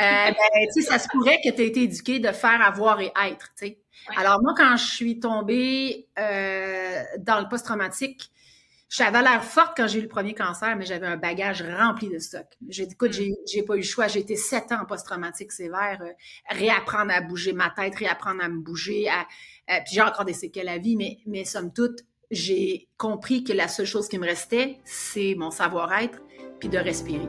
ben, tu sais, ça se pourrait que tu aies été éduqué de faire, avoir et être, tu sais. Alors moi, quand je suis tombée euh, dans le post-traumatique, j'avais l'air forte quand j'ai eu le premier cancer, mais j'avais un bagage rempli de stock. J'ai dit, écoute, j'ai, j'ai pas eu le choix. J'ai été sept ans en post-traumatique sévère, euh, réapprendre à bouger ma tête, réapprendre à me bouger, à, euh, puis j'ai encore des séquelles à vie, mais, mais somme toute, j'ai compris que la seule chose qui me restait, c'est mon savoir-être, puis de respirer.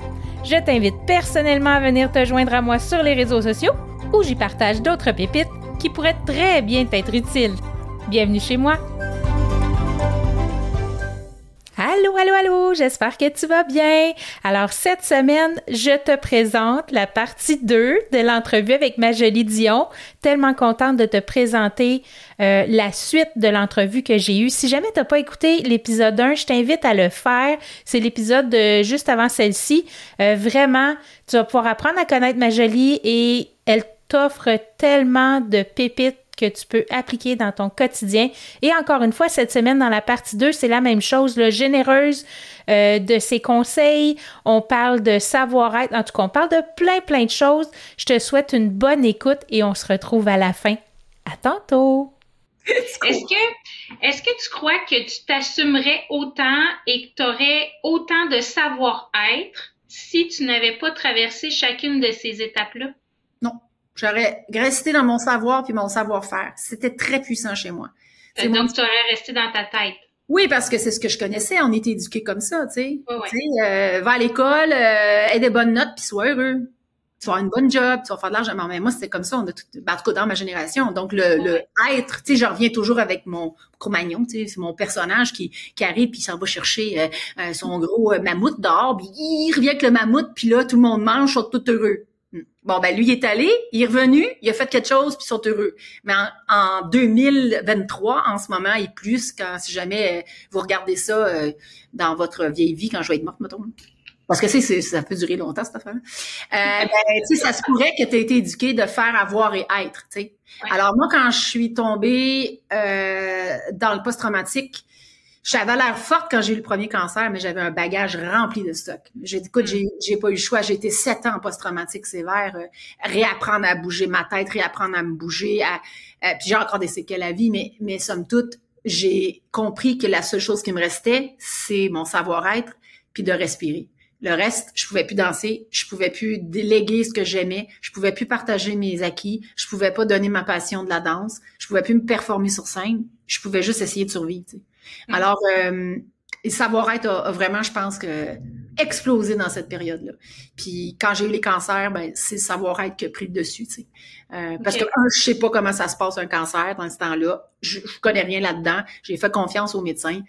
Je t'invite personnellement à venir te joindre à moi sur les réseaux sociaux où j'y partage d'autres pépites qui pourraient très bien t'être utiles. Bienvenue chez moi! Allô, allô, allô, j'espère que tu vas bien. Alors, cette semaine, je te présente la partie 2 de l'entrevue avec ma jolie Dion. Tellement contente de te présenter euh, la suite de l'entrevue que j'ai eue. Si jamais tu n'as pas écouté l'épisode 1, je t'invite à le faire. C'est l'épisode juste avant celle-ci. Euh, vraiment, tu vas pouvoir apprendre à connaître ma jolie et elle t'offre tellement de pépites que tu peux appliquer dans ton quotidien. Et encore une fois, cette semaine, dans la partie 2, c'est la même chose, là, généreuse euh, de ses conseils. On parle de savoir-être. En tout cas, on parle de plein, plein de choses. Je te souhaite une bonne écoute et on se retrouve à la fin. À tantôt! Est-ce que, est-ce que tu crois que tu t'assumerais autant et que tu aurais autant de savoir-être si tu n'avais pas traversé chacune de ces étapes-là? J'aurais resté dans mon savoir puis mon savoir-faire. C'était très puissant chez moi. C'est donc, tu aurais resté dans ta tête. Oui, parce que c'est ce que je connaissais. On était éduqués comme ça, tu sais. Euh, va à l'école, euh, aie des bonnes notes, puis sois heureux. Tu vas avoir une bonne job, tu vas faire de l'argent. Mais moi, c'était comme ça. On a tout, ben, en tout cas, dans ma génération. Donc, le, le être, tu sais, je reviens toujours avec mon Cro-Magnon, tu sais, c'est mon personnage qui, qui arrive, puis il s'en va chercher euh, euh, son gros mammouth d'or, puis il revient avec le mammouth, puis là, tout le monde mange, sont tout heureux. Bon, ben lui il est allé, il est revenu, il a fait quelque chose, puis ils sont heureux. Mais en, 2023, en ce moment, et plus, quand si jamais euh, vous regardez ça euh, dans votre vieille vie, quand je vais être morte, mettons. Parce que ça peut durer longtemps, cette affaire. Euh, ben, tu sais, ça se pourrait que tu aies été éduqué de faire, avoir et être, tu sais. Alors moi, quand je suis tombée euh, dans le post-traumatique, j'avais l'air forte quand j'ai eu le premier cancer, mais j'avais un bagage rempli de stock. J'ai dit, écoute, j'ai, j'ai pas eu le choix. J'ai été sept ans en post-traumatique sévère, euh, réapprendre à bouger ma tête, réapprendre à me bouger, à, euh, puis j'ai encore des séquelles à vie, mais, mais somme toute, j'ai compris que la seule chose qui me restait, c'est mon savoir-être, puis de respirer. Le reste, je pouvais plus danser, je pouvais plus déléguer ce que j'aimais, je pouvais plus partager mes acquis, je pouvais pas donner ma passion de la danse, je pouvais plus me performer sur scène, je pouvais juste essayer de survivre. Tu sais. Mm. Alors, euh, savoir-être a, vraiment, je pense que explosé dans cette période-là. Puis quand j'ai eu les cancers, ben c'est le savoir-être qui a pris le dessus, tu sais. Euh, parce que un, je sais pas comment ça se passe un cancer dans ce temps-là. Je, je connais rien là-dedans. J'ai fait confiance aux médecins.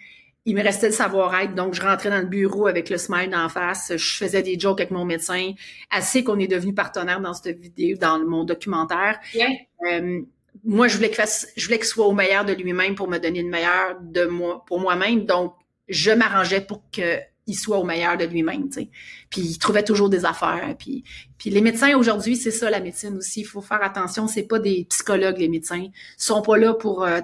Il me restait le savoir-être, donc je rentrais dans le bureau avec le smile en face. Je faisais des jokes avec mon médecin. Assez qu'on est devenu partenaire dans cette vidéo, dans mon documentaire. Euh, moi, je voulais qu'il fasse, je voulais qu'il soit au meilleur de lui-même pour me donner le meilleur de moi, pour moi-même. Donc, je m'arrangeais pour qu'il soit au meilleur de lui-même, tu sais. Puis il trouvait toujours des affaires. Puis, puis les médecins aujourd'hui, c'est ça la médecine aussi. Il faut faire attention. C'est pas des psychologues les médecins. Ils sont pas là pour euh,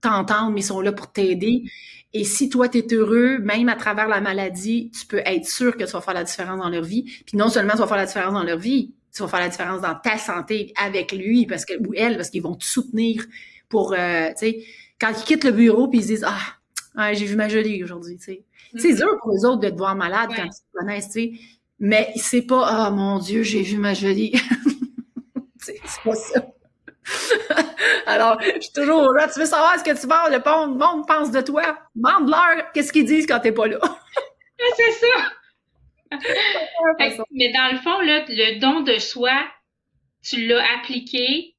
t'entendre, mais ils sont là pour t'aider. Et si toi, tu es heureux, même à travers la maladie, tu peux être sûr que tu vas faire la différence dans leur vie. Puis non seulement tu vas faire la différence dans leur vie, tu vas faire la différence dans ta santé avec lui parce que ou elle parce qu'ils vont te soutenir pour euh, tu sais quand ils quittent le bureau puis ils disent ah j'ai vu ma jolie aujourd'hui tu sais. C'est mm-hmm. dur pour les autres de te voir malade quand ils te connaissent tu sais. Mais c'est pas ah mon dieu j'ai vu ma jolie c'est pas ça Alors, je suis toujours là. Tu veux savoir ce que tu vas, le monde pense de toi? Demande-leur qu'est-ce qu'ils disent quand t'es pas là. c'est ça. mais dans le fond, là, le don de soi, tu l'as appliqué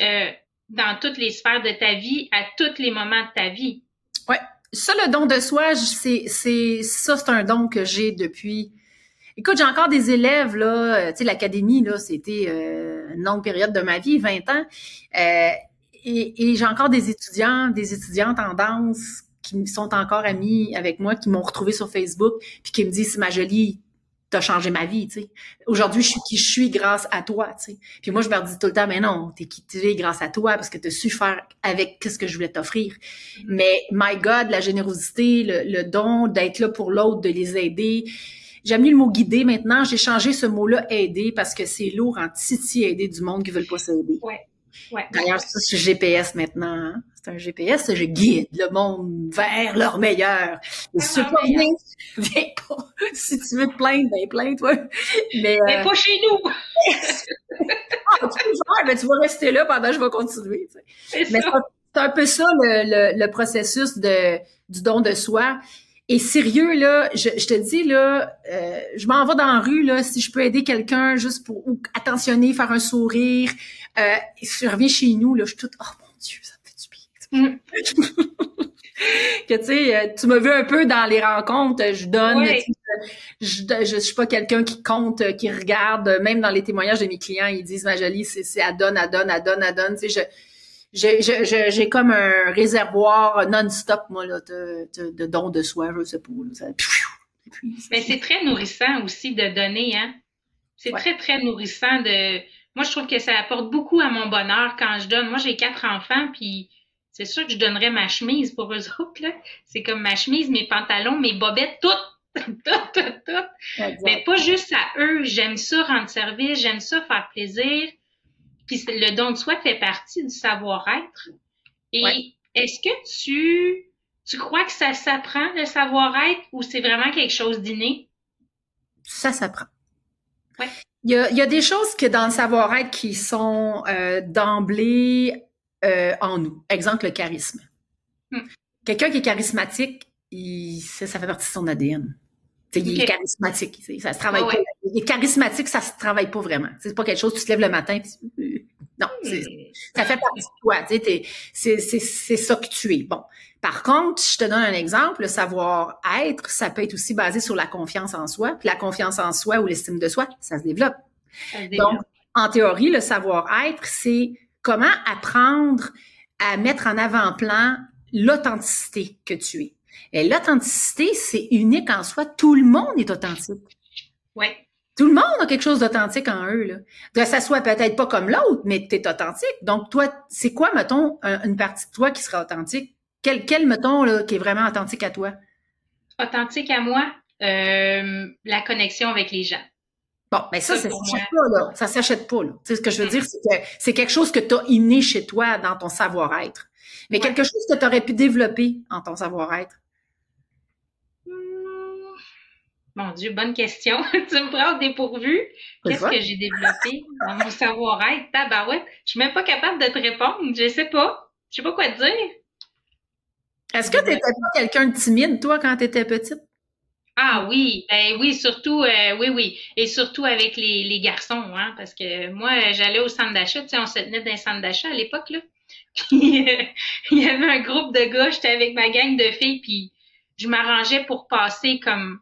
euh, dans toutes les sphères de ta vie, à tous les moments de ta vie. Ouais. Ça, le don de soi, c'est, c'est, ça, c'est un don que j'ai depuis. Écoute, j'ai encore des élèves, là, euh, tu sais, l'académie, là, c'était euh, une longue période de ma vie, 20 ans. Euh, et, et j'ai encore des étudiants, des étudiantes en danse qui sont encore amis avec moi, qui m'ont retrouvé sur Facebook, puis qui me disent, ma jolie, t'as changé ma vie, tu sais. Aujourd'hui, je suis qui je suis grâce à toi, tu sais. Puis moi, je me dis tout le temps, mais non, t'es qui tu es grâce à toi parce que t'as su faire avec ce que je voulais t'offrir. Mm-hmm. Mais, my God, la générosité, le, don, d'être là pour l'autre, de les aider. J'aime mieux le mot guider maintenant. J'ai changé ce mot-là aider parce que c'est lourd en titi aider du monde qui veulent pas s'aider. Ouais. Ouais. D'ailleurs, c'est GPS maintenant. Hein. C'est un GPS, je guide le monde vers leur meilleur. Et si pas viens pas. Si tu veux te plaindre, ben plains-toi. Mais, mais euh, pas chez nous. ah, tu peux faire, mais tu vas rester là pendant que je vais continuer. Mais c'est un peu ça le, le, processus de, du don de soi. Et sérieux, là, je, je te dis, là, euh, je m'en vais dans la rue, là, si je peux aider quelqu'un juste pour attentionner, faire un sourire. Euh, je reviens chez nous, là, je suis toute, oh mon Dieu, ça me fait du bien. Mm. que tu sais, euh, tu me veux un peu dans les rencontres, je donne, je, je, suis pas quelqu'un qui compte, qui regarde, même dans les témoignages de mes clients, ils disent, ma jolie, c'est, c'est, elle donne, elle donne, elle donne, elle donne, tu sais, je, j'ai comme un réservoir non-stop, moi, là, de, de, dons de soi, je sais pas. Mais c'est très nourrissant aussi de donner, hein? C'est très, très nourrissant de. Moi, je trouve que ça apporte beaucoup à mon bonheur quand je donne. Moi, j'ai quatre enfants, puis c'est sûr que je donnerais ma chemise pour eux autres, là. C'est comme ma chemise, mes pantalons, mes bobettes, tout. tout, tout, tout. Mais pas juste à eux. J'aime ça rendre service, j'aime ça faire plaisir. Puis le don de soi fait partie du savoir-être. Et est-ce que tu, tu crois que ça s'apprend, le savoir-être, ou c'est vraiment quelque chose d'inné? Ça s'apprend. Ouais. Il y, a, il y a des choses que dans le savoir-être qui sont euh, d'emblée euh, en nous. Exemple, le charisme. Hmm. Quelqu'un qui est charismatique, il, ça, ça, fait partie de son ADN. Il est charismatique. Ça se travaille pas. Il est charismatique, ça se travaille pas vraiment. C'est pas quelque chose, tu te lèves le matin, non, ça fait partie de toi. C'est ça que tu es. Bon. Par contre, je te donne un exemple, le savoir-être, ça peut être aussi basé sur la confiance en soi. Puis la confiance en soi ou l'estime de soi, ça se développe. Donc, en théorie, le savoir-être, c'est comment apprendre à mettre en avant-plan l'authenticité que tu es. Et l'authenticité, c'est unique en soi. Tout le monde est authentique. Oui. Tout le monde a quelque chose d'authentique en eux. Là. Que ça soit peut-être pas comme l'autre, mais tu es authentique. Donc, toi, c'est quoi, mettons, une partie de toi qui sera authentique? Quel, quel mettons, là, qui est vraiment authentique à toi? Authentique à moi, euh, la connexion avec les gens. Bon, ben ça, ça, s'achète pas, là. Ça s'achète pas, là. Tu sais, ce que je veux dire, c'est que c'est quelque chose que tu as inné chez toi dans ton savoir-être. Mais quelque chose que tu aurais pu développer en ton savoir-être. Mon Dieu, bonne question. tu me prends au dépourvu. Qu'est-ce que j'ai développé dans mon savoir-être? Tabarouette. Je suis même pas capable de te répondre. Je sais pas. Je sais pas quoi te dire. Est-ce que tu n'étais pas quelqu'un de timide, toi, quand tu étais petite? Ah oui, ben oui, surtout, euh, oui, oui. Et surtout avec les, les garçons, hein, parce que moi, j'allais au centre d'achat, tu sais, on se tenait dans un centre d'achat à l'époque, là. Puis, il y avait un groupe de gars, j'étais avec ma gang de filles, puis je m'arrangeais pour passer comme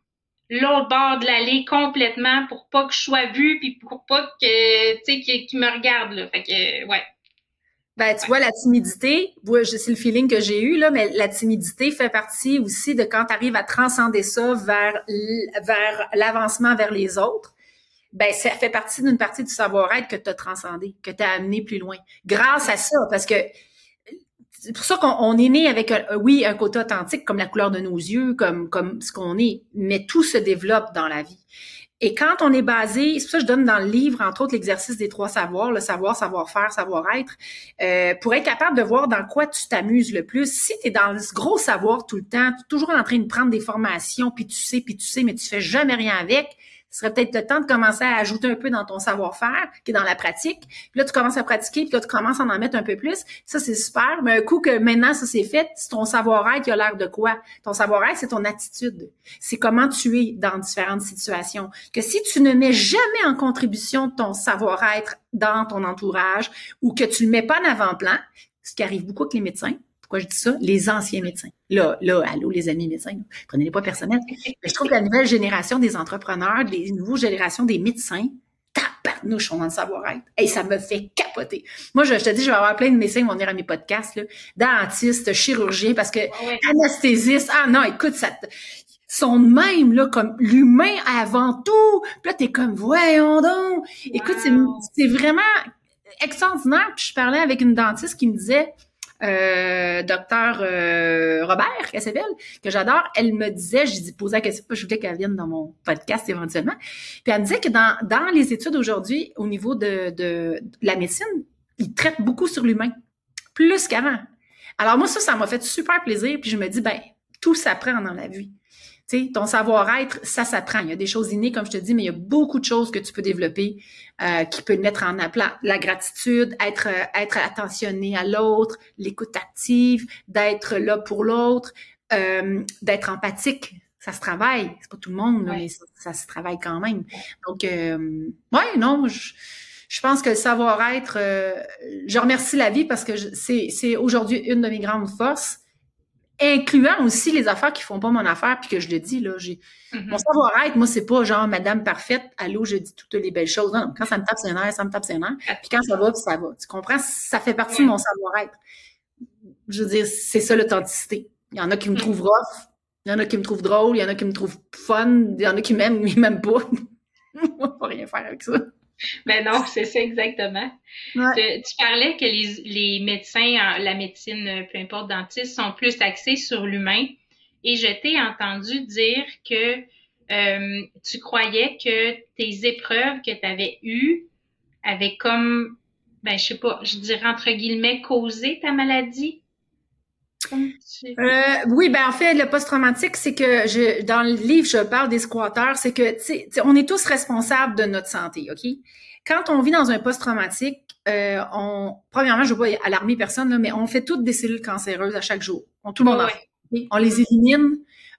l'autre bord de l'allée complètement pour pas que je sois vue puis pour pas que tu sais qu'il me regarde là. Fait que ouais. Ben, tu vois, la timidité, c'est le feeling que j'ai eu, là, mais la timidité fait partie aussi de quand tu arrives à transcender ça vers, vers l'avancement vers les autres. Ben, ça fait partie d'une partie du savoir-être que tu as transcendé, que tu as amené plus loin. Grâce à ça, parce que c'est pour ça qu'on est né avec, un, oui, un côté authentique comme la couleur de nos yeux, comme, comme ce qu'on est, mais tout se développe dans la vie. Et quand on est basé, c'est pour ça que je donne dans le livre, entre autres, l'exercice des trois savoirs, le savoir, savoir-faire, savoir-être, euh, pour être capable de voir dans quoi tu t'amuses le plus. Si tu es dans ce gros savoir tout le temps, tu toujours en train de prendre des formations, puis tu sais, puis tu sais, mais tu fais jamais rien avec, Ce serait peut-être le temps de commencer à ajouter un peu dans ton savoir-faire, qui est dans la pratique. Puis là, tu commences à pratiquer, puis là, tu commences à en mettre un peu plus. Ça, c'est super. Mais un coup que maintenant, ça c'est fait, c'est ton savoir-être qui a l'air de quoi? Ton savoir-être, c'est ton attitude. C'est comment tu es dans différentes situations. Que si tu ne mets jamais en contribution ton savoir-être dans ton entourage ou que tu le mets pas en avant-plan, ce qui arrive beaucoup avec les médecins, pourquoi je dis ça? Les anciens médecins. Là, là, allô, les amis médecins, prenez-les pas personnels. Mais je trouve que la nouvelle génération des entrepreneurs, les nouvelles générations des médecins, tabarnouche, on en savoir-être. Et ça me fait capoter. Moi, je, te dis, je vais avoir plein de médecins qui vont venir à mes podcasts, là. dentistes, chirurgiens, parce que anesthésistes, ah non, écoute, ça sont même là comme l'humain avant tout. Puis là, t'es comme, voyons donc. Écoute, c'est vraiment extraordinaire. Puis je parlais avec une dentiste qui me disait, euh, docteur euh, Robert, s'appelle, que j'adore, elle me disait, dit, posé la question, je voulais qu'elle vienne dans mon podcast éventuellement. Puis elle me disait que dans, dans les études aujourd'hui, au niveau de, de, la médecine, ils traitent beaucoup sur l'humain, plus qu'avant. Alors moi, ça, ça m'a fait super plaisir. Puis je me dis, ben, tout s'apprend dans la vie. Sais, ton savoir-être, ça s'apprend. Il y a des choses innées, comme je te dis, mais il y a beaucoup de choses que tu peux développer euh, qui peuvent mettre en aplat. La gratitude, être euh, être attentionné à l'autre, l'écoute active, d'être là pour l'autre, euh, d'être empathique. Ça se travaille. C'est pas tout le monde, mais ça, se travaille quand même. Donc, euh, ouais, non, je, je pense que le savoir-être, je remercie la vie parce que c'est, c'est aujourd'hui une de mes grandes forces incluant aussi les affaires qui font pas mon affaire, puis que je le dis, là, j'ai mm-hmm. mon savoir-être, moi, c'est pas genre madame parfaite, allô, je dis toutes les belles choses. Non, quand ça me tape sur nerfs, ça me tape sur nerfs. Puis quand ça va, puis ça va. Tu comprends? Ça fait partie de mon savoir-être. Je veux dire, c'est ça l'authenticité. Il y en a qui me mm. trouvent rough, il y en a qui me trouvent drôle, il y en a qui me trouvent fun, il y en a qui m'aiment, mais m'aiment pas. On va rien faire avec ça. Mais ben non, c'est ça exactement. Tu, parlais que les, les, médecins, la médecine, peu importe, dentiste, sont plus axés sur l'humain. Et je t'ai entendu dire que euh, tu croyais que tes épreuves que tu avais eues avaient comme, ben je sais pas, je dirais entre guillemets, causé ta maladie. Euh, oui, ben en fait, le post-traumatique, c'est que je, dans le livre, je parle des squatteurs, c'est que, on est tous responsables de notre santé, OK? Quand on vit dans un post-traumatique, euh, on, premièrement, je veux pas alarmer personne, là, mais on fait toutes des cellules cancéreuses à chaque jour. On, tout le monde en fait. On les élimine.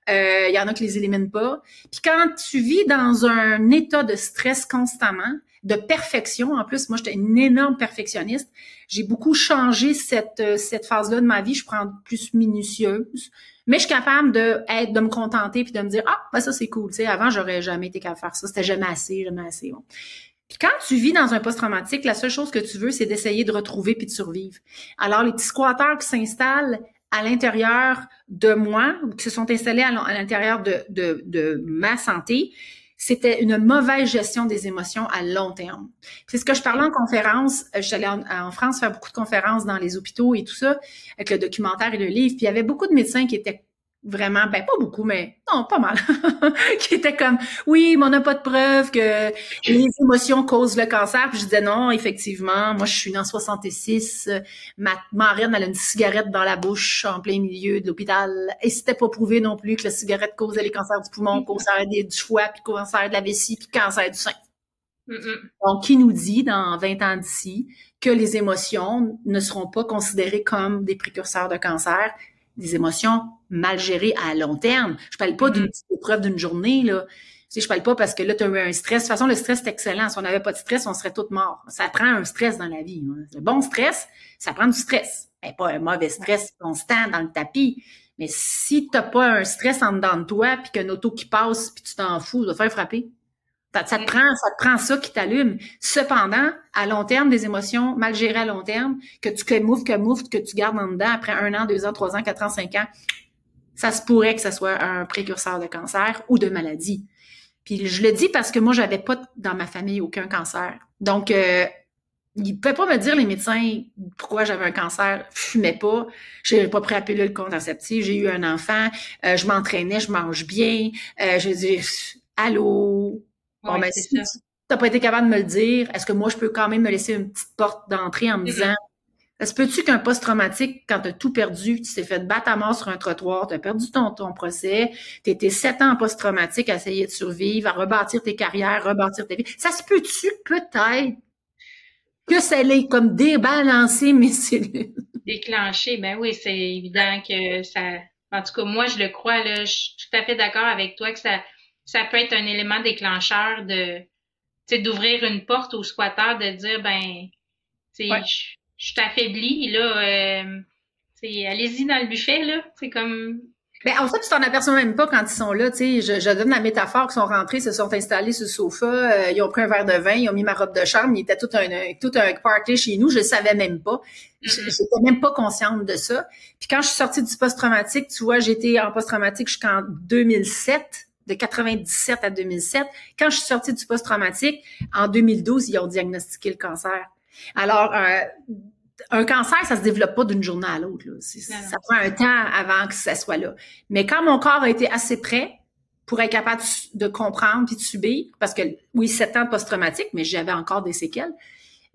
Il euh, y en a qui les éliminent pas. Puis quand tu vis dans un état de stress constamment, de perfection. En plus, moi, j'étais une énorme perfectionniste. J'ai beaucoup changé cette, euh, cette phase-là de ma vie. Je prends plus minutieuse. Mais je suis capable de être, de me contenter puis de me dire, ah, ben ça, c'est cool. Tu sais, avant, j'aurais jamais été capable de faire ça. C'était jamais assez, jamais assez bon. Puis quand tu vis dans un post-traumatique, la seule chose que tu veux, c'est d'essayer de retrouver puis de survivre. Alors, les petits squatteurs qui s'installent à l'intérieur de moi, ou qui se sont installés à l'intérieur de, de, de ma santé, c'était une mauvaise gestion des émotions à long terme. C'est ce que je parlais en conférence. Euh, suis allée en, France faire beaucoup de conférences dans les hôpitaux et tout ça, avec le documentaire et le livre. Puis il y avait beaucoup de médecins qui étaient vraiment, ben pas beaucoup, mais non, pas mal, qui était comme, oui, mais on n'a pas de preuve que les émotions causent le cancer. Puis je disais non, effectivement, moi je suis dans 66, ma marraine elle a une cigarette dans la bouche en plein milieu de l'hôpital, et c'était pas prouvé non plus que la cigarette causait les cancers du poumon, cancer du foie, puis cancer de la vessie, puis cancer du sein. Donc, qui nous dit dans 20 ans d'ici que les émotions ne seront pas considérées comme des précurseurs de cancer, des émotions mal gérées à long terme. Je parle pas d'une mm-hmm. petite épreuve d'une journée, là. Tu sais, je parle pas parce que là, tu as eu un stress. De toute façon, le stress, c'est excellent. Si on n'avait pas de stress, on serait toutes morts. Ça prend un stress dans la vie. Hein. Le bon stress, ça prend du stress. Mais pas un mauvais stress constant dans le tapis. Mais si t'as pas un stress en dedans de toi, puis qu'un auto qui passe, puis tu t'en fous, tu vas faire frapper. Ça, te prend, ça te prend ça qui t'allume. Cependant, à long terme, des émotions mal gérées à long terme, que tu que mouf, que mouf, que tu gardes en dedans après un an, deux ans, trois ans, quatre ans, cinq ans, ça se pourrait que ça soit un précurseur de cancer ou de maladie. Puis je le dis parce que moi, j'avais pas dans ma famille aucun cancer. Donc, euh, ils ne pouvaient pas me dire, les médecins, pourquoi j'avais un cancer. Je fumais pas. J'ai pas pris à pilule contraceptive. J'ai eu un enfant. Euh, je m'entraînais, je mange bien. Euh, je dis, allô, Bon, ben, si t'as pas été capable de me le dire, est-ce que moi, je peux quand même me laisser une petite porte d'entrée en me disant, Est-ce peux-tu qu'un post-traumatique, quand tu as tout perdu, tu t'es fait battre à mort sur un trottoir, tu as perdu ton, ton procès, tu étais sept ans en post-traumatique à essayer de survivre, à rebâtir tes carrières, rebâtir tes vies. Ça se peut-tu peut-être que ça l'ait comme débalancé mes cellules? Déclenché, ben oui, c'est évident que ça... En tout cas, moi, je le crois, là, je suis tout à fait d'accord avec toi que ça, ça peut être un élément déclencheur de, d'ouvrir une porte au squatteur, de dire, ben, tu je suis affaiblie, là, euh, allez-y dans le buffet, là. C'est comme. Mais en fait, tu t'en aperçois même pas quand ils sont là, tu sais. Je, je, donne la métaphore qu'ils sont rentrés, se sont installés sur le sofa, euh, ils ont pris un verre de vin, ils ont mis ma robe de chambre, il était tout un, tout un party chez nous, je le savais même pas. Je n'étais mm-hmm. même pas consciente de ça. Puis quand je suis sortie du post-traumatique, tu vois, j'étais en post-traumatique jusqu'en 2007 de 97 à 2007. Quand je suis sortie du post-traumatique, en 2012, ils ont diagnostiqué le cancer. Alors, euh, un cancer, ça se développe pas d'une journée à l'autre. Ça prend un temps avant que ça soit là. Mais quand mon corps a été assez prêt pour être capable de comprendre puis de subir, parce que oui, sept ans post-traumatique, mais j'avais encore des séquelles,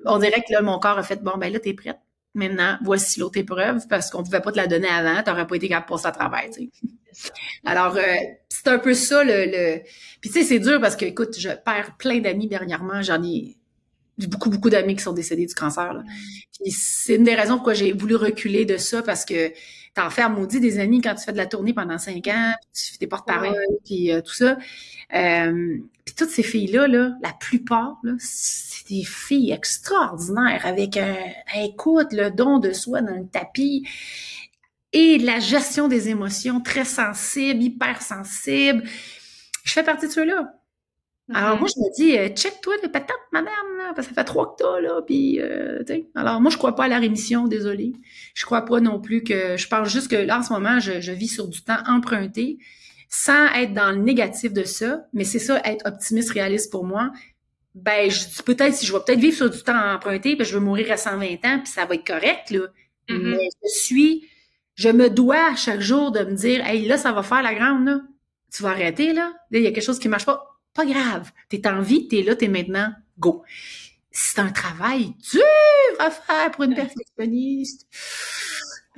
on dirait que là, mon corps a fait, bon, ben là, t'es prête. Maintenant, voici l'autre épreuve, parce qu'on pouvait pas te la donner avant, t'aurais pas été capable de passer à travers, Alors, euh, c'est un peu ça, le... le... Puis tu sais, c'est dur parce que, écoute, je perds plein d'amis dernièrement. J'en ai beaucoup, beaucoup d'amis qui sont décédés du cancer. Là. Puis c'est une des raisons pourquoi j'ai voulu reculer de ça, parce que t'en fais maudit des amis quand tu fais de la tournée pendant cinq ans, tu fais des porte-parole, puis euh, tout ça. Euh, puis toutes ces filles-là, là, la plupart, là, c'est des filles extraordinaires avec un, écoute, le don de soi dans le tapis et la gestion des émotions très sensible, hyper sensible. Je fais partie de ceux-là. Alors, moi, mm-hmm. je me dis, euh, check-toi les patates, madame, là, parce que ça fait trois que t'as, là, puis, euh, tu sais. Alors, moi, je crois pas à la rémission, désolé. Je crois pas non plus que, je pense juste que là, en ce moment, je, je vis sur du temps emprunté, sans être dans le négatif de ça, mais c'est ça, être optimiste, réaliste pour moi. Ben, je dis peut-être, si je vais peut-être vivre sur du temps emprunté, puis je vais mourir à 120 ans, puis ça va être correct, là. Mm-hmm. Mais je suis, je me dois chaque jour de me dire, hey, là, ça va faire la grande, là. Tu vas arrêter, là. Là, il y a quelque chose qui marche pas pas grave. T'es en vie, t'es là, t'es maintenant, go. C'est un travail dur à faire pour une perfectionniste.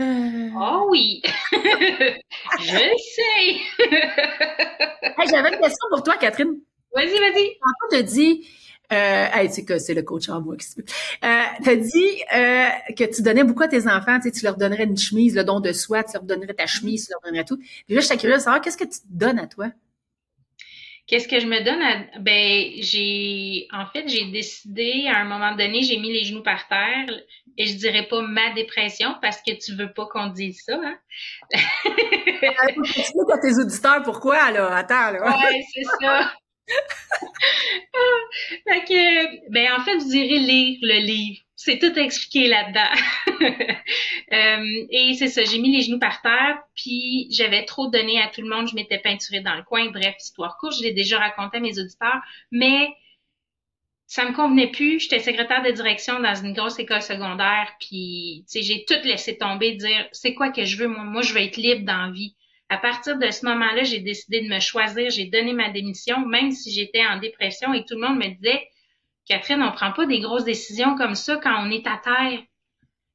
Euh... Oh oui! Je sais! J'avais une question pour toi, Catherine. Vas-y, vas-y. Quand on te dit, euh, c'est que c'est le coach en moi qui se euh, t'as dit euh, que tu donnais beaucoup à tes enfants, tu, sais, tu leur donnerais une chemise, le don de soi, tu leur donnerais ta chemise, tu leur donnerais tout. Puis là, je suis curieuse de savoir qu'est-ce que tu donnes à toi? Qu'est-ce que je me donne à, ben, j'ai, en fait, j'ai décidé, à un moment donné, j'ai mis les genoux par terre, et je dirais pas ma dépression, parce que tu veux pas qu'on dise ça, hein? Explique à tes auditeurs pourquoi, là. Attends, là. Ouais, c'est ça. fait que, ben, en fait, je dirais lire le livre c'est tout expliqué là-dedans. euh, et c'est ça, j'ai mis les genoux par terre, puis j'avais trop donné à tout le monde, je m'étais peinturée dans le coin. Bref, histoire courte, je l'ai déjà raconté à mes auditeurs, mais ça me convenait plus. J'étais secrétaire de direction dans une grosse école secondaire, puis j'ai tout laissé tomber, dire c'est quoi que je veux, moi, moi je veux être libre dans la vie. À partir de ce moment-là, j'ai décidé de me choisir, j'ai donné ma démission, même si j'étais en dépression et tout le monde me disait Catherine, on prend pas des grosses décisions comme ça quand on est à terre.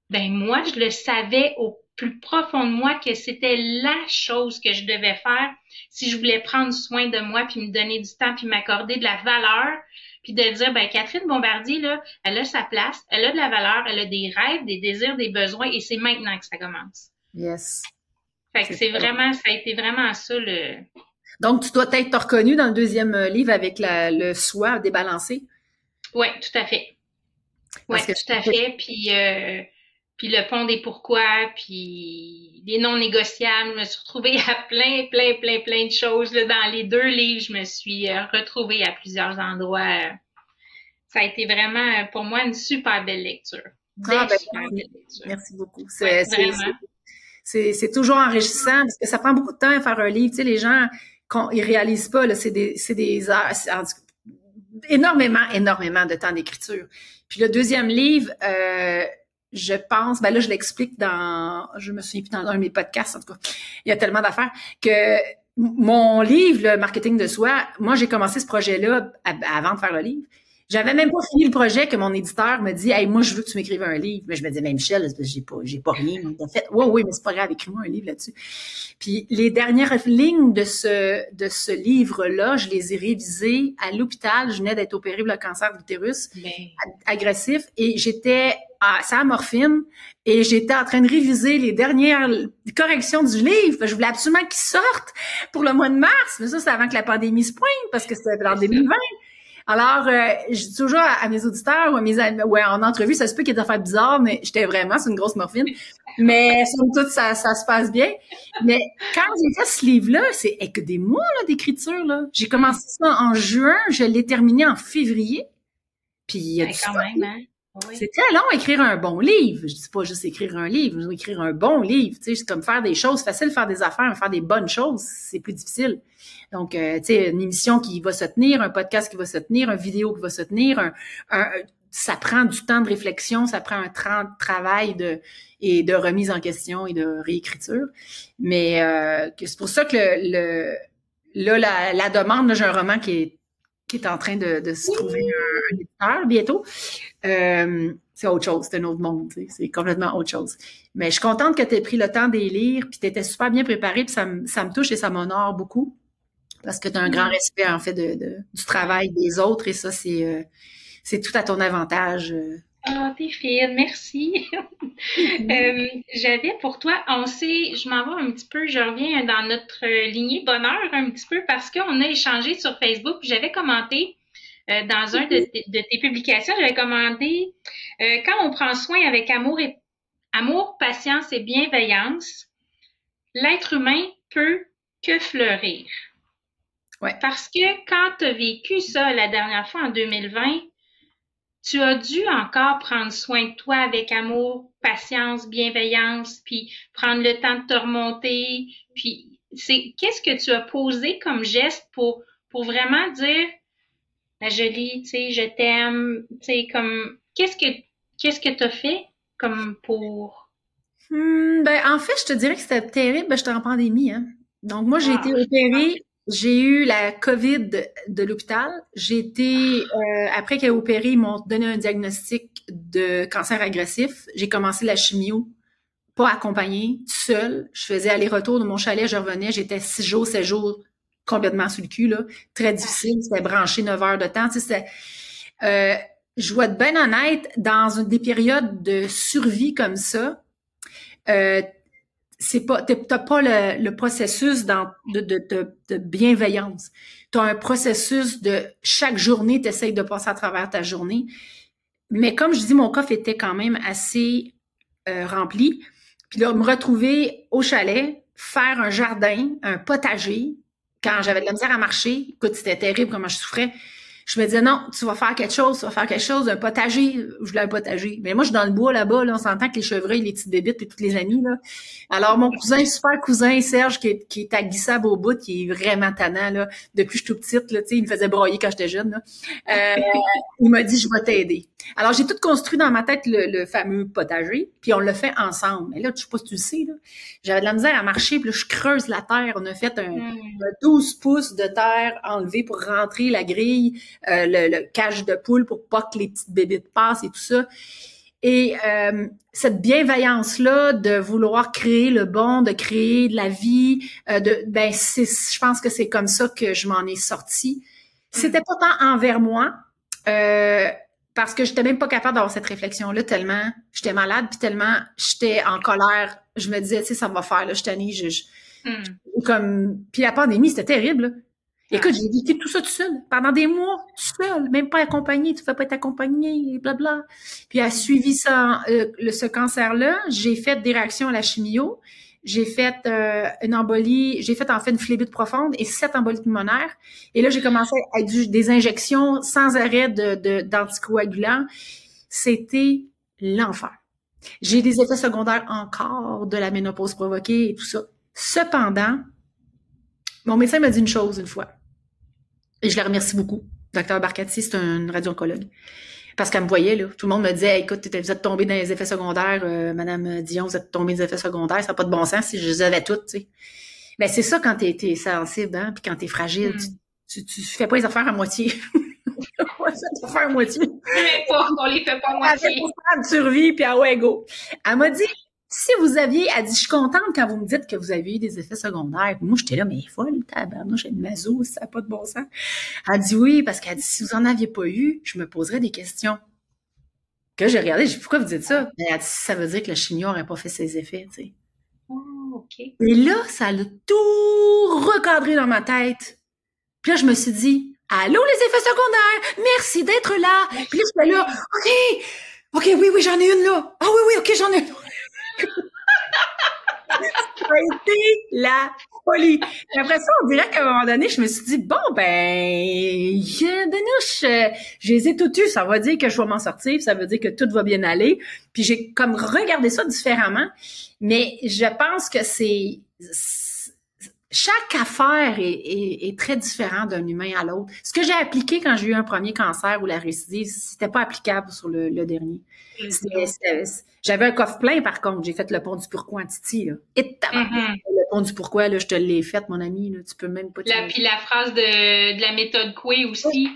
Ben moi, je le savais au plus profond de moi que c'était la chose que je devais faire si je voulais prendre soin de moi puis me donner du temps puis m'accorder de la valeur puis de dire ben Catherine Bombardier là, elle a sa place, elle a de la valeur, elle a des rêves, des désirs, des besoins et c'est maintenant que ça commence. Yes. Fait que c'est vraiment ça a été vraiment ça le Donc tu dois être reconnu dans le deuxième livre avec le soi débalancé? Oui, tout à fait. Oui, tout à fait. Puis, euh, puis le pont des pourquoi, puis les non négociables. Je me suis retrouvée à plein, plein, plein, plein de choses. Dans les deux livres, je me suis euh, retrouvée à plusieurs endroits. Ça a été vraiment, pour moi, une super belle lecture. Ah, ben, merci. beaucoup. C'est toujours enrichissant parce que ça prend beaucoup de temps à faire un livre. Tu sais, les gens, quand ils réalisent pas, c'est des, des heures énormément, énormément de temps d'écriture. Puis le deuxième livre, euh, je pense, ben là, je l'explique dans, je me souviens plus dans un de mes podcasts, en tout cas. Il y a tellement d'affaires que mon livre, le marketing de soi, moi, j'ai commencé ce projet-là avant de faire le livre. J'avais même pas fini le projet que mon éditeur me dit, hey, moi, je veux que tu m'écrives un livre. Mais je me disais, mais Michel, j'ai pas, j'ai pas rien. En fait, oui, oui, mais c'est pas grave, écris-moi un livre là-dessus. Puis les dernières lignes de ce, de ce livre-là, je les ai révisées à l'hôpital. Je venais d'être opérée pour le cancer d'utérus agressif et j'étais à sa morphine et j'étais en train de réviser les dernières corrections du livre. Je voulais absolument qu'il sorte pour le mois de mars. Mais ça, c'est avant que la pandémie se pointe parce que c'était en 2020. Alors, euh, je dis toujours à, mes auditeurs ou à mes amis, ouais, en entrevue, ça se peut qu'il y ait des affaires bizarres, mais j'étais vraiment, c'est une grosse morphine. Mais somme toute, ça, ça se passe bien. Mais quand j'ai fait ce livre-là, c'est que des mois d'écriture. là. J'ai commencé ça en juin, je l'ai terminé en février. Puis il y a ben, quand même, hein? C'est très long écrire un bon livre. Je dis pas juste écrire un livre, je écrire un bon livre. Tu sais, c'est comme faire des choses, facile faire des affaires, faire des bonnes choses, c'est plus difficile. Donc, euh, tu sais, une émission qui va se tenir, un podcast qui va se tenir, une vidéo qui va se tenir, un, ça prend du temps de réflexion, ça prend un temps de travail de, et de remise en question et de réécriture. Mais euh, c'est pour ça que le, là, la, la demande, j'ai un roman qui est qui est en train de, de se trouver un, éditeur bientôt. Euh, c'est autre chose, c'est un autre monde, c'est complètement autre chose. Mais je suis contente que tu aies pris le temps de lire, puis tu étais super bien préparée, puis ça, ça me touche et ça m'honore beaucoup parce que tu as un grand mm. respect en fait de, du travail des autres et ça c'est euh, c'est tout à ton avantage. Euh. Ah, t'es fine, merci. Mm-hmm. euh, J'avais pour toi, on sait, je m'en vais un petit peu, je reviens dans notre lignée bonheur un petit peu parce qu'on a échangé sur Facebook, j'avais commenté euh, dans un de, mm-hmm. de, tes publications, j'avais commenté quand on prend soin avec amour et amour, patience et bienveillance, l'être humain peut que fleurir. Ouais. Parce que quand tu as vécu ça la dernière fois en 2020, tu as dû encore prendre soin de toi avec amour, patience, bienveillance, puis prendre le temps de te remonter. Puis c'est qu'est-ce que tu as posé comme geste pour pour vraiment dire la jolie, tu sais, je t'aime, tu sais comme qu'est-ce que qu'est-ce que tu as fait comme pour? Hmm, ben en fait, je te dirais que c'était terrible, ben, j'étais en pandémie hein. Donc moi j'ai ah, été opérée j'ai eu la COVID de l'hôpital. J'ai été, euh, après qu'elle ait opéré, ils m'ont donné un diagnostic de cancer agressif. J'ai commencé la chimio, pas accompagnée, seule. Je faisais aller-retour de mon chalet, je revenais. J'étais six jours, sept jours, complètement sous le cul, là. Très difficile. C'était branché neuf heures de temps. Tu sais, euh, je vois être bien honnête, dans une, des périodes de survie comme ça, euh, c'est pas t'as pas le, le processus dans, de, de, de, de bienveillance. Tu as un processus de chaque journée, tu essayes de passer à travers ta journée. Mais comme je dis, mon coffre était quand même assez euh, rempli. Puis là, me retrouver au chalet, faire un jardin, un potager, quand j'avais de la misère à marcher, écoute, c'était terrible comment je souffrais je me disais non, tu vas faire quelque chose, tu vas faire quelque chose, un potager, je voulais un potager. Mais moi, je suis dans le bois là-bas, là, on s'entend que les chevreuils, les petites bébites et toutes les amies, là. Alors, mon cousin, super cousin, Serge, qui est, qui est au bout, qui est vraiment tannant, là, depuis que je suis tout petite, là, tu sais, il me faisait broyer quand j'étais jeune, là. Euh, il m'a dit, je vais t'aider. Alors, j'ai tout construit dans ma tête le, fameux potager, puis on l'a fait ensemble. Mais là, je sais pas si tu le sais, là. J'avais de la misère à marcher, puis là, je creuse la terre. On a fait un, 12 hmm. pouces de terre enlevé pour rentrer la grille euh, le, le, cage de poule pour pas que les petites bébites passent et tout ça. Et euh, cette bienveillance-là de vouloir créer le bon, de créer de la vie, euh, de ben c'est, je pense que c'est comme ça que je m'en ai sortie. C'était pas tant envers moi, euh, parce que j'étais même pas capable d'avoir cette réflexion-là tellement j'étais malade, puis tellement j'étais en colère. Je me disais, tu sais, ça va faire, là, je t'en je, je, hmm. comme, puis la pandémie, c'était terrible. Écoute, j'ai vécu tout ça tout seul, pendant des mois, tout seul, même pas accompagné, tu ne pas être accompagné, blabla. Puis, a suivi ça, euh, le, ce cancer-là, j'ai fait des réactions à la chimio, j'ai fait euh, une embolie, j'ai fait en fait une phlébite profonde et sept embolies pulmonaires. Et là, j'ai commencé à des injections sans arrêt de d'anticoagulants. C'était l'enfer. J'ai des effets secondaires encore de la ménopause provoquée et tout ça. Cependant, mon médecin m'a dit une chose une fois. Et je la remercie beaucoup. Docteur Barcati, c'est un radio-oncologue. Parce qu'elle me voyait, là. Tout le monde me disait, écoute, vous êtes tombé dans les effets secondaires, euh, Madame Dion, vous êtes tombé dans les effets secondaires, ça n'a pas de bon sens si je les avais toutes, tu sais. Ben, c'est ça quand t'es, es sensible, hein, puis quand t'es fragile, mm. tu, tu, fais pas les affaires à moitié. va te faire moitié. Peu importe, on les fait pas moitié. de survie, puis à ouais, go. Elle m'a dit, si vous aviez, elle dit, je suis contente quand vous me dites que vous avez eu des effets secondaires. Moi, j'étais là, mais folle, tabarnouche, j'ai une mazo, ça n'a pas de bon sens. Elle dit oui, parce qu'elle dit, si vous en aviez pas eu, je me poserais des questions. Que j'ai regardé, j'ai dit, pourquoi vous dites ça? Elle dit, ça veut dire que le chignon n'aurait pas fait ses effets, tu sais. Oh, OK. Et là, ça l'a tout recadré dans ma tête. Puis là, je me suis dit, allô les effets secondaires, merci d'être là. Puis là, je suis là, OK, OK, oui, oui, j'en ai une là. Ah oui, oui, OK, j'en ai une ça a été la folie. Et après ça, on dirait qu'à un moment donné, je me suis dit, bon, ben, euh, je les ai toutes eues, ça va dire que je vais m'en sortir, ça veut dire que tout va bien aller. Puis j'ai comme regardé ça différemment, mais je pense que c'est chaque affaire est, très différent d'un humain à l'autre. Ce que j'ai appliqué quand j'ai eu un premier cancer ou la récidive, c'était pas applicable sur le, dernier. J'avais un coffre plein, par contre. J'ai fait le pont du pourquoi en Titi, là. Et mm-hmm. Le pont du pourquoi, là, je te l'ai fait, mon ami, là. Tu peux même pas... La, puis la phrase de, de la méthode Coué aussi. Oui,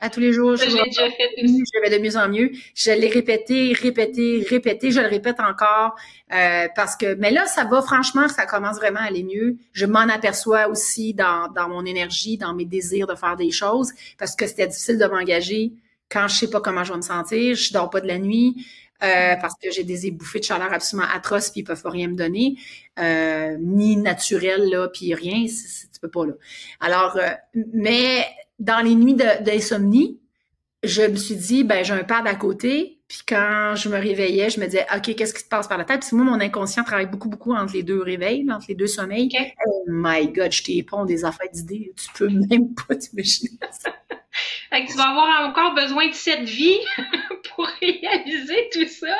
à tous les jours. je l'ai déjà fait aussi. Je vais de mieux en mieux. Je l'ai répété, répété, répété. Je le répète encore euh, parce que... Mais là, ça va, franchement, ça commence vraiment à aller mieux. Je m'en aperçois aussi dans, dans mon énergie, dans mes désirs de faire des choses parce que c'était difficile de m'engager quand je sais pas comment je vais me sentir. Je dors pas de la nuit. Euh, parce que j'ai des ébouffées de chaleur absolument atroces puis ils peuvent pas rien me donner, euh, ni naturel là, puis rien, tu peux pas là. Alors, euh, mais dans les nuits d'insomnie, je me suis dit, ben j'ai un pad à côté, puis quand je me réveillais, je me disais, OK, qu'est-ce qui se passe par la tête? Puis moi, mon inconscient travaille beaucoup, beaucoup entre les deux réveils, entre les deux sommeils. Oh my God, je t'ai épon des affaires d'idées. Tu peux même pas t'imaginer ça. fait que tu vas avoir encore besoin de cette vie pour réaliser tout ça.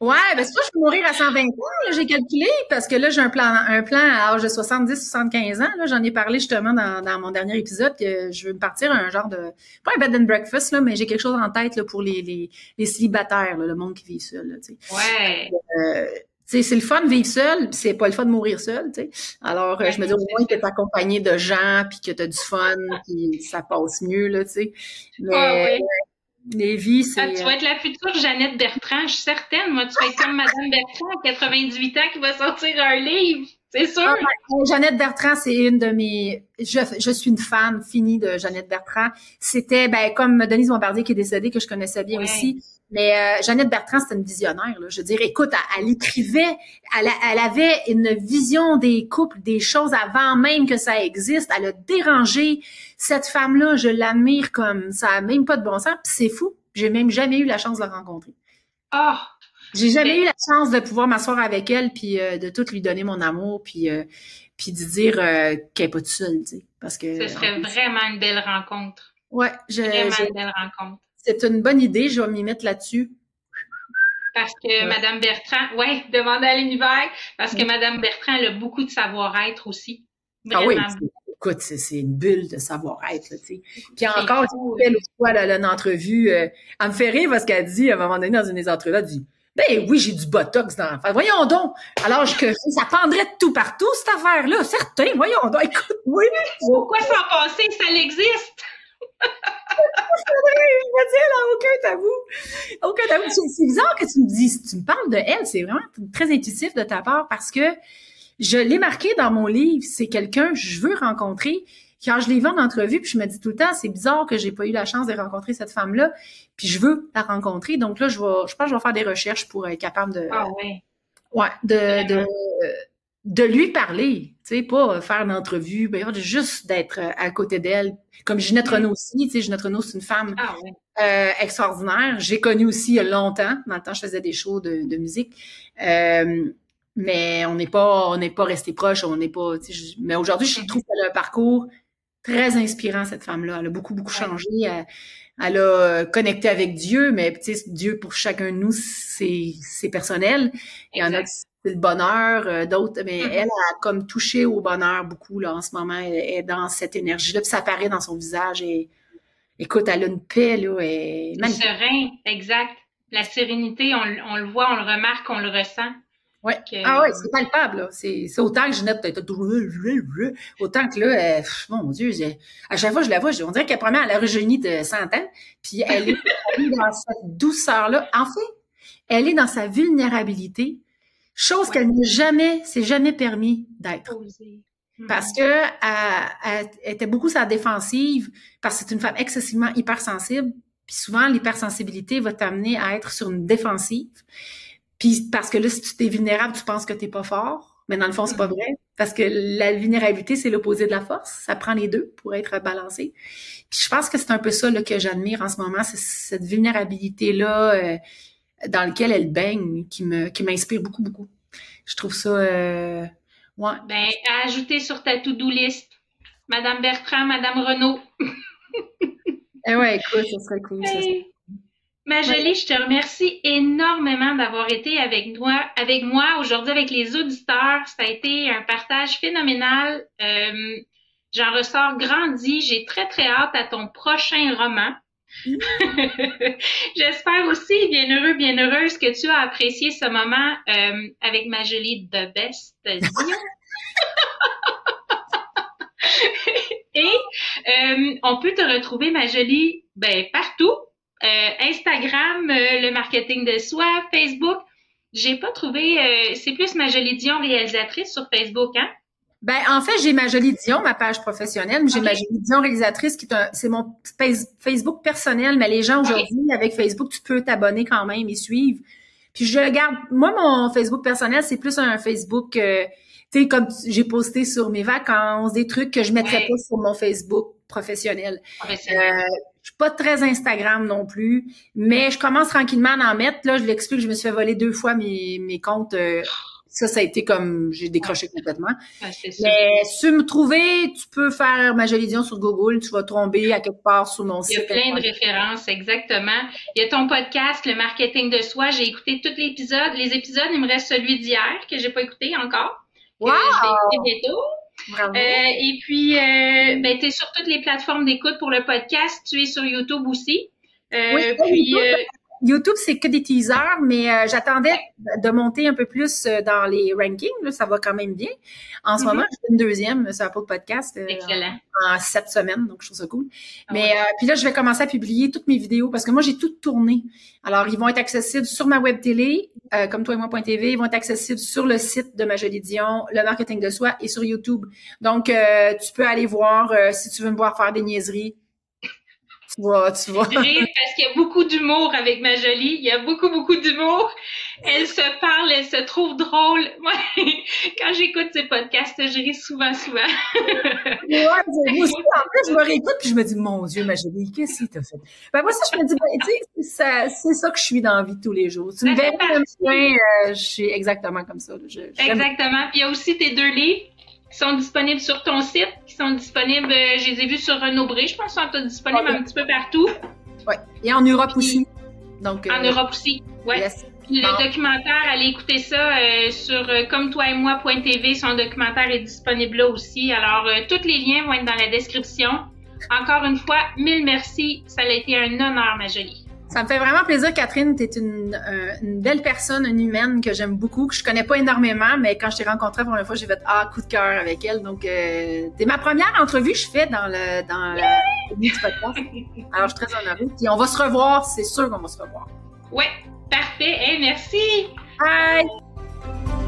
Ouais, ben c'est pas je peux mourir à 120 ans, j'ai calculé, parce que là, j'ai un plan, un plan à l'âge de 70-75 ans. Là, j'en ai parlé justement dans, dans mon dernier épisode que je veux me partir un genre de pas un bed and breakfast, là, mais j'ai quelque chose en tête là, pour les, les, les célibataires, là, le monde qui vit seul. Là, ouais. Euh, c'est le fun de vivre seul, c'est pas le fun de mourir seul, tu sais. Alors, euh, je me dis au moins que t'es accompagné de gens, puis que t'as du fun, puis ça passe mieux, là, tu sais. Mais, ah, ouais. Lévi, c'est. Ah, tu vas être la future Jeannette Bertrand, je suis certaine. Moi, tu vas être comme Madame Bertrand, 98 ans, qui va sortir un livre. C'est sûr. Ah, Jeannette Bertrand, c'est une de mes. Je, je, suis une fan finie de Jeannette Bertrand. C'était, ben, comme Denise Bombardier qui est décédée, que je connaissais bien aussi. Mais euh, Jeannette Bertrand, c'était une visionnaire. Là. Je veux dire, écoute, elle, écrivait, elle, elle, avait une vision des couples, des choses avant même que ça existe. Elle a dérangé cette femme-là. Je l'admire comme ça a même pas de bon sens. Puis c'est fou. J'ai même jamais eu la chance de la rencontrer. Ah! J'ai jamais eu la chance de pouvoir m'asseoir avec elle puis euh, de tout lui donner mon amour puis euh, puis de dire qu'elle est pas toute seule, tu sais, parce que. Ce serait vraiment une belle rencontre. Ouais, je, vraiment une belle rencontre. C'est une bonne idée, je vais m'y mettre là-dessus. Parce que Madame Bertrand, ouais, demander à l'univers, parce que Madame Bertrand, elle a beaucoup de savoir-être aussi. Ah oui, écoute, c'est une bulle de savoir-être, tu sais. Puis encore, elle a une entrevue, euh, elle me fait rire parce qu'elle dit, à un moment donné, dans une des entrevues, elle dit, ben oui, j'ai du botox dans l'affaire. Voyons donc. Alors que ça pendrait de tout partout, cette affaire-là. Certain, voyons donc. Écoute, oui. Pourquoi s'en passer? Ça l'existe je me dis, elle a aucun tabou. Aucun tabou. C'est bizarre que tu me dises, tu me parles de elle. C'est vraiment très intuitif de ta part parce que je l'ai marqué dans mon livre. C'est quelqu'un que je veux rencontrer. Quand je l'ai vu en entrevue, puis je me dis tout le temps, c'est bizarre que j'ai pas eu la chance de rencontrer cette femme-là, puis je veux la rencontrer. Donc là, je vais, je pense que je vais faire des recherches pour être capable de, ah ouais, ouais de, de, de lui parler, tu sais, pas faire une entrevue, ben, juste d'être à côté d'elle. Comme Ginette Renault aussi, tu sais, Ginette Renault, c'est une femme ah, euh, extraordinaire. J'ai connu aussi il y a longtemps. Dans le temps, je faisais des shows de, de musique. Euh, mais on n'est pas, on n'est pas resté proche, on n'est pas, mais aujourd'hui, je trouve qu'elle a un parcours très inspirant, cette femme-là. Elle a beaucoup, beaucoup changé. Elle, a connecté avec Dieu, mais Dieu pour chacun de nous, c'est, c'est personnel. Il y en a c'est le bonheur, euh, d'autres, mais mm-hmm. elle a comme touché au bonheur beaucoup là en ce moment. Elle est dans cette énergie-là, puis ça apparaît dans son visage. Et écoute, elle a une paix là. Et serein, exact. La sérénité, on, on, le voit, on le remarque, on le ressent. Ouais. Ah ouais, c'est palpable. C'est autant que Ginette peut-être autant que là, euh, mon Dieu, à chaque fois que je la vois, on dirait qu'elle première elle a rejeuni de 100 ans, puis elle est dans cette douceur-là. En fait, elle est dans sa vulnérabilité, chose qu'elle n'a jamais, s'est jamais permis d'être. Parce que elle, était beaucoup sa défensive, parce que c'est une femme excessivement hypersensible. Puis souvent, l'hypersensibilité va t'amener à être sur une défensive. Puis parce que là, si tu t'es vulnérable, tu penses que t'es pas fort. Mais dans le fond, c'est pas vrai. Parce que la vulnérabilité, c'est l'opposé de la force. Ça prend les deux pour être balancé. Puis je pense que c'est un peu ça là, que j'admire en ce moment, c'est cette vulnérabilité-là euh, dans laquelle elle baigne, qui me qui m'inspire beaucoup, beaucoup. Je trouve ça euh, ouais. Ben, à ajouter sur ta to-do list. Madame Bertrand, Madame Renaud. eh ouais, écoute, ça serait cool. Ça Majolie, je te remercie énormément d'avoir été avec moi, avec moi aujourd'hui avec les auditeurs. Ça a été un partage phénoménal. Euh, j'en ressors grandi. J'ai très très hâte à ton prochain roman. J'espère aussi, bien heureux, bien heureuse, que tu as apprécié ce moment euh, avec Majolie de Best Et euh, on peut te retrouver, Majolie, ben, partout. Euh, Instagram, euh, le marketing de soi, Facebook. J'ai pas trouvé. Euh, c'est plus ma jolie Dion réalisatrice sur Facebook, hein? Ben en fait, j'ai ma jolie Dion, ma page professionnelle, mais j'ai ma jolie Dion réalisatrice qui est un, c'est mon Facebook personnel, mais les gens aujourd'hui avec Facebook, tu peux t'abonner quand même et suivre. Puis je garde, moi mon Facebook personnel, c'est plus un Facebook, tu sais comme j'ai posté sur mes vacances, des trucs que je mettrais pas sur mon Facebook professionnel. professionnel. Je suis pas très Instagram non plus, mais je commence tranquillement à en mettre. Là, je l'explique, je me suis fait voler deux fois mes, mes comptes. Euh, ça, ça a été comme j'ai décroché complètement. mais si tu me trouver, tu peux faire ma sur Google, tu vas tomber à quelque part sur mon site. Il y a plein de références, exactement. Il y a ton podcast, le marketing de soi. J'ai écouté tout l'épisode. Les épisodes, il me reste celui d'hier que j'ai pas écouté encore. Wow! je vais écouter bientôt. Euh, et puis, euh, ben, tu es sur toutes les plateformes d'écoute pour le podcast. Tu es sur YouTube aussi. Euh, oui, puis, YouTube, c'est que des teasers, mais euh, j'attendais de monter un peu plus euh, dans les rankings. Là, ça va quand même bien. En ce mm-hmm. moment, je suis une deuxième sur Apple Podcast euh, En, sept semaines, donc je trouve ça cool. Ah mais puis là, je vais commencer à publier toutes mes vidéos parce que moi, j'ai tout tourné. Alors, ils vont être accessibles sur ma web télé, comme toi et moi.tv. Ils vont être accessibles sur le site de ma jolie Dion, le marketing de soi et sur YouTube. Donc, tu peux aller voir si tu veux me voir faire des niaiseries tu vois, tu vois. parce qu'il y a beaucoup d'humour avec ma jolie. Il y a beaucoup, beaucoup d'humour. Elle se parle, elle se trouve drôle. Moi, quand j'écoute ces podcasts, je ris souvent, souvent. ouais, moi aussi, en plus, je me réécoute puis je me dis, mon Dieu, ma jolie, qu'est-ce que t'as fait? Ben, moi, ça, je me dis, ben, tu sais, c'est ça que je suis dans la vie tous les jours. Tu me comme ça, euh, je suis exactement comme ça. exactement. Puis il y a aussi tes deux livres qui sont disponibles sur ton site, qui sont disponibles, euh, je les ai vus sur Renaud Bré, je pense qu'ils sont disponibles un petit peu partout. Oui, et en Europe aussi. Donc, en euh, Europe aussi, oui. Le documentaire, allez écouter ça euh, sur comme toi et moi.tv. Son documentaire est disponible là aussi. Alors, tous les liens vont être dans la description. Encore une fois, mille merci. Ça a été un honneur, ma jolie. Ça me fait vraiment plaisir, Catherine. Tu es une, euh, une, belle personne, une humaine que j'aime beaucoup, que je connais pas énormément, mais quand je t'ai rencontrée pour la première fois, j'ai fait ah coup de cœur avec elle. Donc, euh, t'es ma première entrevue que je fais dans le dans le podcast. Alors, je suis très honorée. Puis on va se revoir, c'est sûr qu'on va se revoir. Ouais, parfait. Hey, merci. Bye.